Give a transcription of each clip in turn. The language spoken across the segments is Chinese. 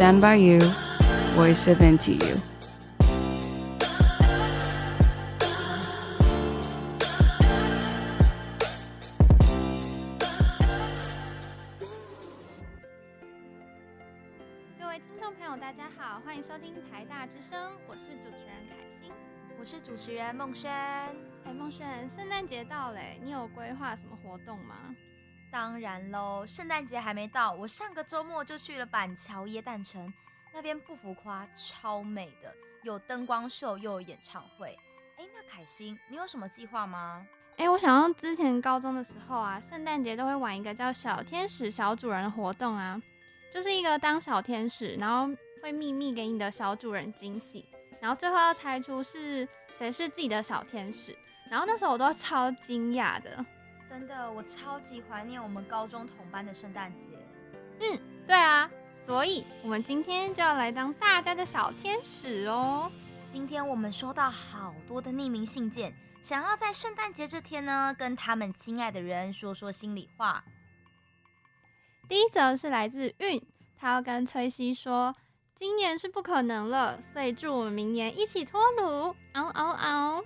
Stand by you, voice of NTU。各位听众朋友，大家好，欢迎收听台大之声，我是主持人凯欣，我是主持人孟轩。哎，孟轩，圣诞节到嘞，你有规划什么活动吗？当然喽，圣诞节还没到，我上个周末就去了板桥耶诞城，那边不浮夸，超美的，有灯光秀又有演唱会。哎，那凯欣，你有什么计划吗？哎，我想到之前高中的时候啊，圣诞节都会玩一个叫“小天使小主人”的活动啊，就是一个当小天使，然后会秘密给你的小主人惊喜，然后最后要猜出是谁是自己的小天使，然后那时候我都超惊讶的。真的，我超级怀念我们高中同班的圣诞节。嗯，对啊，所以我们今天就要来当大家的小天使哦。今天我们收到好多的匿名信件，想要在圣诞节这天呢，跟他们亲爱的人说说心里话。第一则是来自韵，他要跟崔西说，今年是不可能了，所以祝我们明年一起脱鲁，嗷嗷嗷。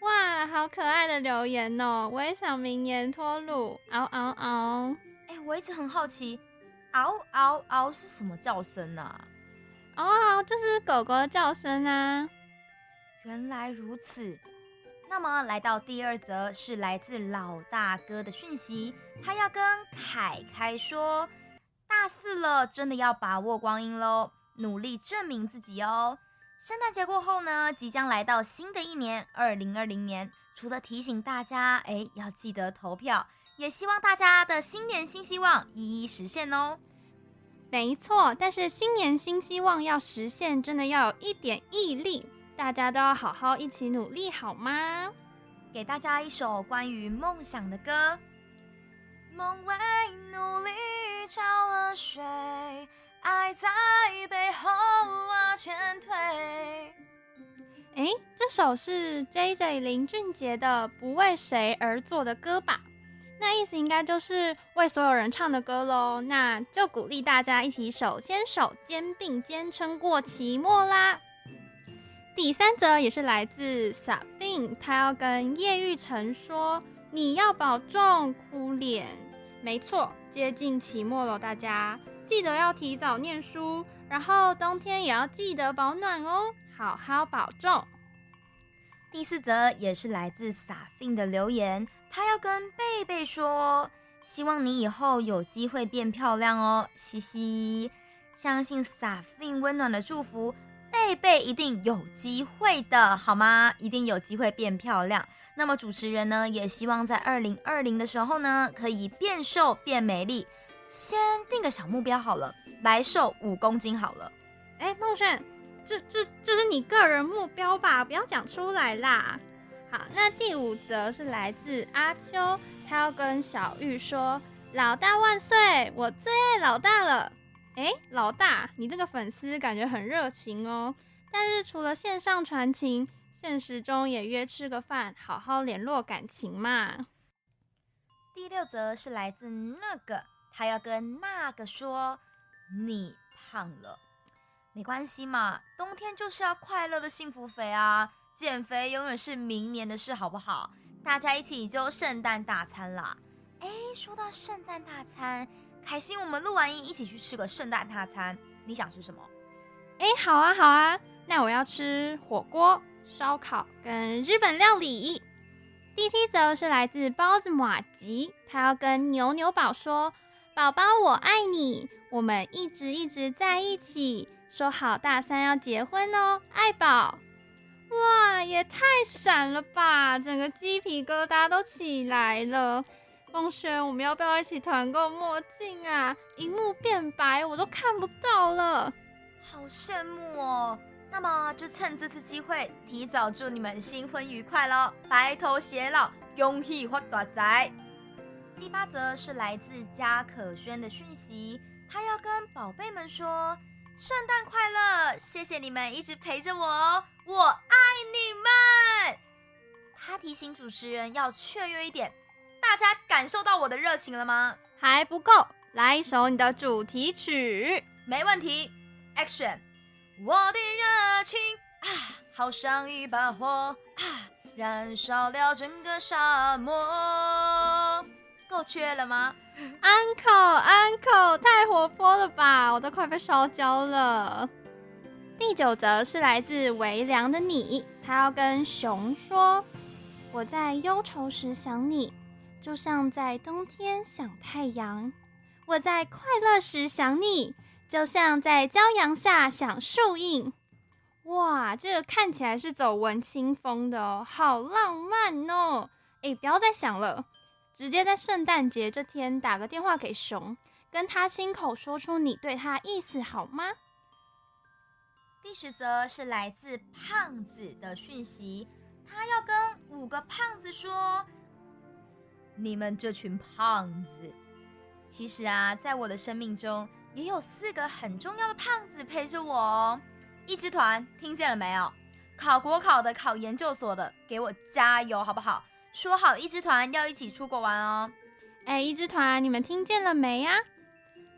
哇，好可爱的留言哦！我也想明年脱鲁，嗷嗷嗷！哎、欸，我一直很好奇，嗷嗷嗷是什么叫声啊？嗷嗷就是狗狗的叫声啊！原来如此。那么来到第二则是来自老大哥的讯息，他要跟凯凯说，大四了，真的要把握光阴喽，努力证明自己哦。圣诞节过后呢，即将来到新的一年，二零二零年。除了提醒大家，哎，要记得投票，也希望大家的新年新希望一一实现哦。没错，但是新年新希望要实现，真的要有一点毅力，大家都要好好一起努力，好吗？给大家一首关于梦想的歌。梦为努力浇了水。爱在背后往前推。哎，这首是 JJ 林俊杰的《不为谁而作的歌》吧？那意思应该就是为所有人唱的歌喽。那就鼓励大家一起手牵手、肩并肩撑过期末啦。第三则也是来自 Sabine，他要跟叶玉成说：“你要保重，哭脸。”没错，接近期末了，大家。记得要提早念书，然后冬天也要记得保暖哦，好好保重。第四则也是来自撒菲的留言，他要跟贝贝说，希望你以后有机会变漂亮哦，嘻嘻。相信撒菲温暖的祝福，贝贝一定有机会的，好吗？一定有机会变漂亮。那么主持人呢，也希望在二零二零的时候呢，可以变瘦变美丽。先定个小目标好了，来瘦五公斤好了。哎，孟轩，这这这是你个人目标吧？不要讲出来啦。好，那第五则是来自阿秋，他要跟小玉说：“老大万岁，我最爱老大了。”哎，老大，你这个粉丝感觉很热情哦。但是除了线上传情，现实中也约吃个饭，好好联络感情嘛。第六则是来自那个。他要跟那个说，你胖了，没关系嘛，冬天就是要快乐的幸福肥啊，减肥永远是明年的事，好不好？大家一起就圣诞大餐啦！哎，说到圣诞大餐，凯欣，我们录完音一起去吃个圣诞大餐，你想吃什么？哎，好啊，好啊，那我要吃火锅、烧烤跟日本料理。第七则是来自包子马吉，他要跟牛牛宝说。宝宝，我爱你，我们一直一直在一起，说好大三要结婚哦，爱宝。哇，也太闪了吧，整个鸡皮疙瘩都起来了。风轩，我们要不要一起团购墨镜啊？荧幕变白，我都看不到了，好羡慕哦。那么就趁这次机会，提早祝你们新婚愉快喽，白头偕老，恭喜发大财。第八则是来自嘉可轩的讯息，他要跟宝贝们说：圣诞快乐，谢谢你们一直陪着我哦，我爱你们。他提醒主持人要雀跃一点，大家感受到我的热情了吗？还不够，来一首你的主题曲。没问题。，Action！我的热情啊，好像一把火啊，燃烧了整个沙漠。够缺了吗？Uncle，Uncle，太活泼了吧，我都快被烧焦了。第九则是来自微凉的你，他要跟熊说：“我在忧愁时想你，就像在冬天想太阳；我在快乐时想你，就像在骄阳下想树荫。”哇，这个看起来是走文青风的哦，好浪漫哦！哎，不要再想了。直接在圣诞节这天打个电话给熊，跟他亲口说出你对他意思好吗？第十则是来自胖子的讯息，他要跟五个胖子说：“你们这群胖子，其实啊，在我的生命中也有四个很重要的胖子陪着我哦。一支团，听见了没有？考国考的、考研究所的，给我加油，好不好？”说好一支团要一起出国玩哦！哎，一支团，你们听见了没呀？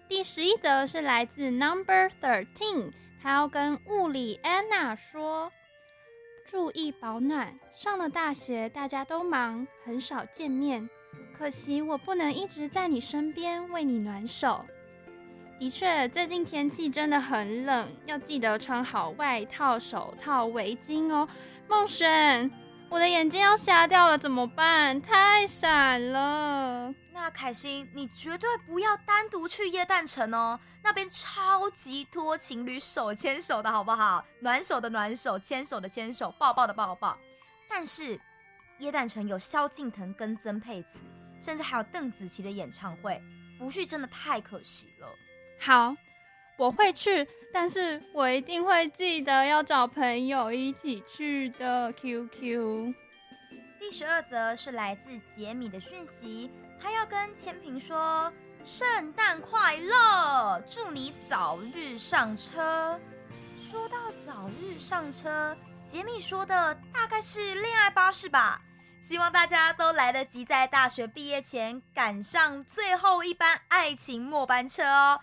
第十一则是来自 Number Thirteen，他要跟物理 Anna 说：注意保暖。上了大学，大家都忙，很少见面。可惜我不能一直在你身边为你暖手。的确，最近天气真的很冷，要记得穿好外套、手套、围巾哦。梦轩。我的眼睛要瞎掉了，怎么办？太闪了。那凯欣，你绝对不要单独去耶诞城哦，那边超级多情侣手牵手的好不好？暖手的暖手，牵手的牵手，抱抱的抱抱。但是耶诞城有萧敬腾跟曾沛慈，甚至还有邓紫棋的演唱会，不去真的太可惜了。好。我会去，但是我一定会记得要找朋友一起去的。QQ。第十二则是来自杰米的讯息，他要跟千平说圣诞快乐，祝你早日上车。说到早日上车，杰米说的大概是恋爱巴士吧？希望大家都来得及在大学毕业前赶上最后一班爱情末班车哦。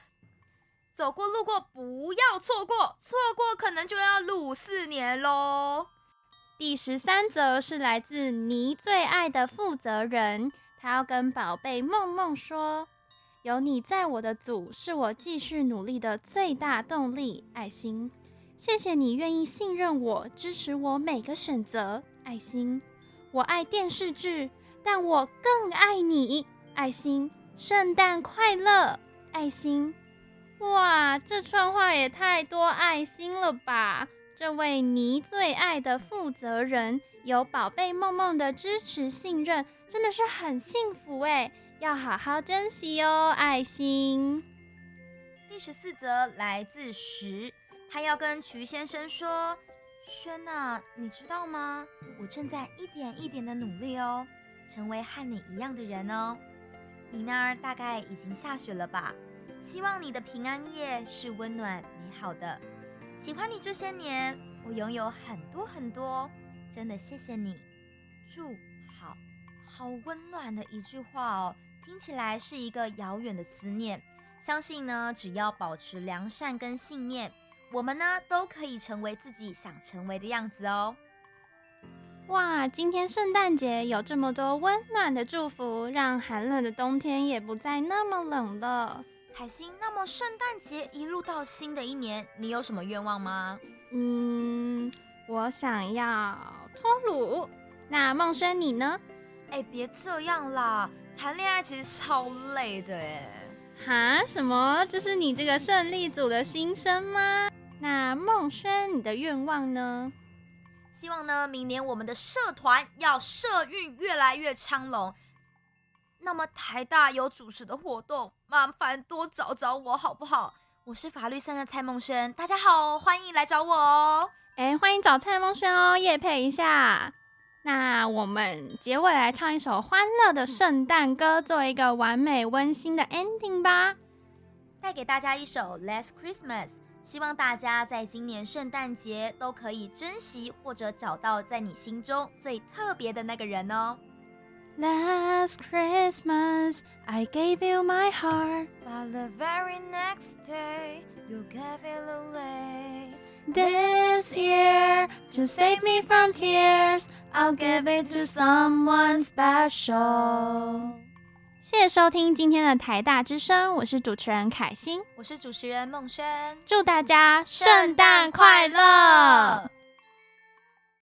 走过路过，不要错过，错过可能就要录四年喽。第十三则是来自你最爱的负责人，他要跟宝贝梦梦说：有你在我的组，是我继续努力的最大动力。爱心，谢谢你愿意信任我，支持我每个选择。爱心，我爱电视剧，但我更爱你。爱心，圣诞快乐。爱心。哇，这串话也太多爱心了吧！这位你最爱的负责人，有宝贝梦梦的支持信任，真的是很幸福哎，要好好珍惜哦，爱心。第十四则来自十，他要跟徐先生说：“轩呐，你知道吗？我正在一点一点的努力哦，成为和你一样的人哦。你那儿大概已经下雪了吧？”希望你的平安夜是温暖美好的。喜欢你这些年，我拥有很多很多，真的谢谢你。祝好，好温暖的一句话哦，听起来是一个遥远的思念。相信呢，只要保持良善跟信念，我们呢都可以成为自己想成为的样子哦。哇，今天圣诞节有这么多温暖的祝福，让寒冷的冬天也不再那么冷了。凯欣，那么圣诞节一路到新的一年，你有什么愿望吗？嗯，我想要脱鲁。那梦生你呢？哎，别这样啦，谈恋爱其实超累的哎。哈？什么？这是你这个胜利组的心声吗？那梦生你的愿望呢？希望呢，明年我们的社团要社运越来越昌隆。那么台大有主持的活动，麻烦多找找我好不好？我是法律三的蔡梦轩，大家好，欢迎来找我哦。哎，欢迎找蔡梦轩哦，夜配一下。那我们结尾来唱一首欢乐的圣诞歌，做一个完美温馨的 ending 吧。带给大家一首《Last Christmas》，希望大家在今年圣诞节都可以珍惜或者找到在你心中最特别的那个人哦。Last Christmas I gave you my heart, but the very next day you gave it away. This year to save me from tears, I'll give it to someone special. 谢谢收听今天的台大之声，我是主持人凯欣，我是主持人孟轩，祝大家圣诞快乐！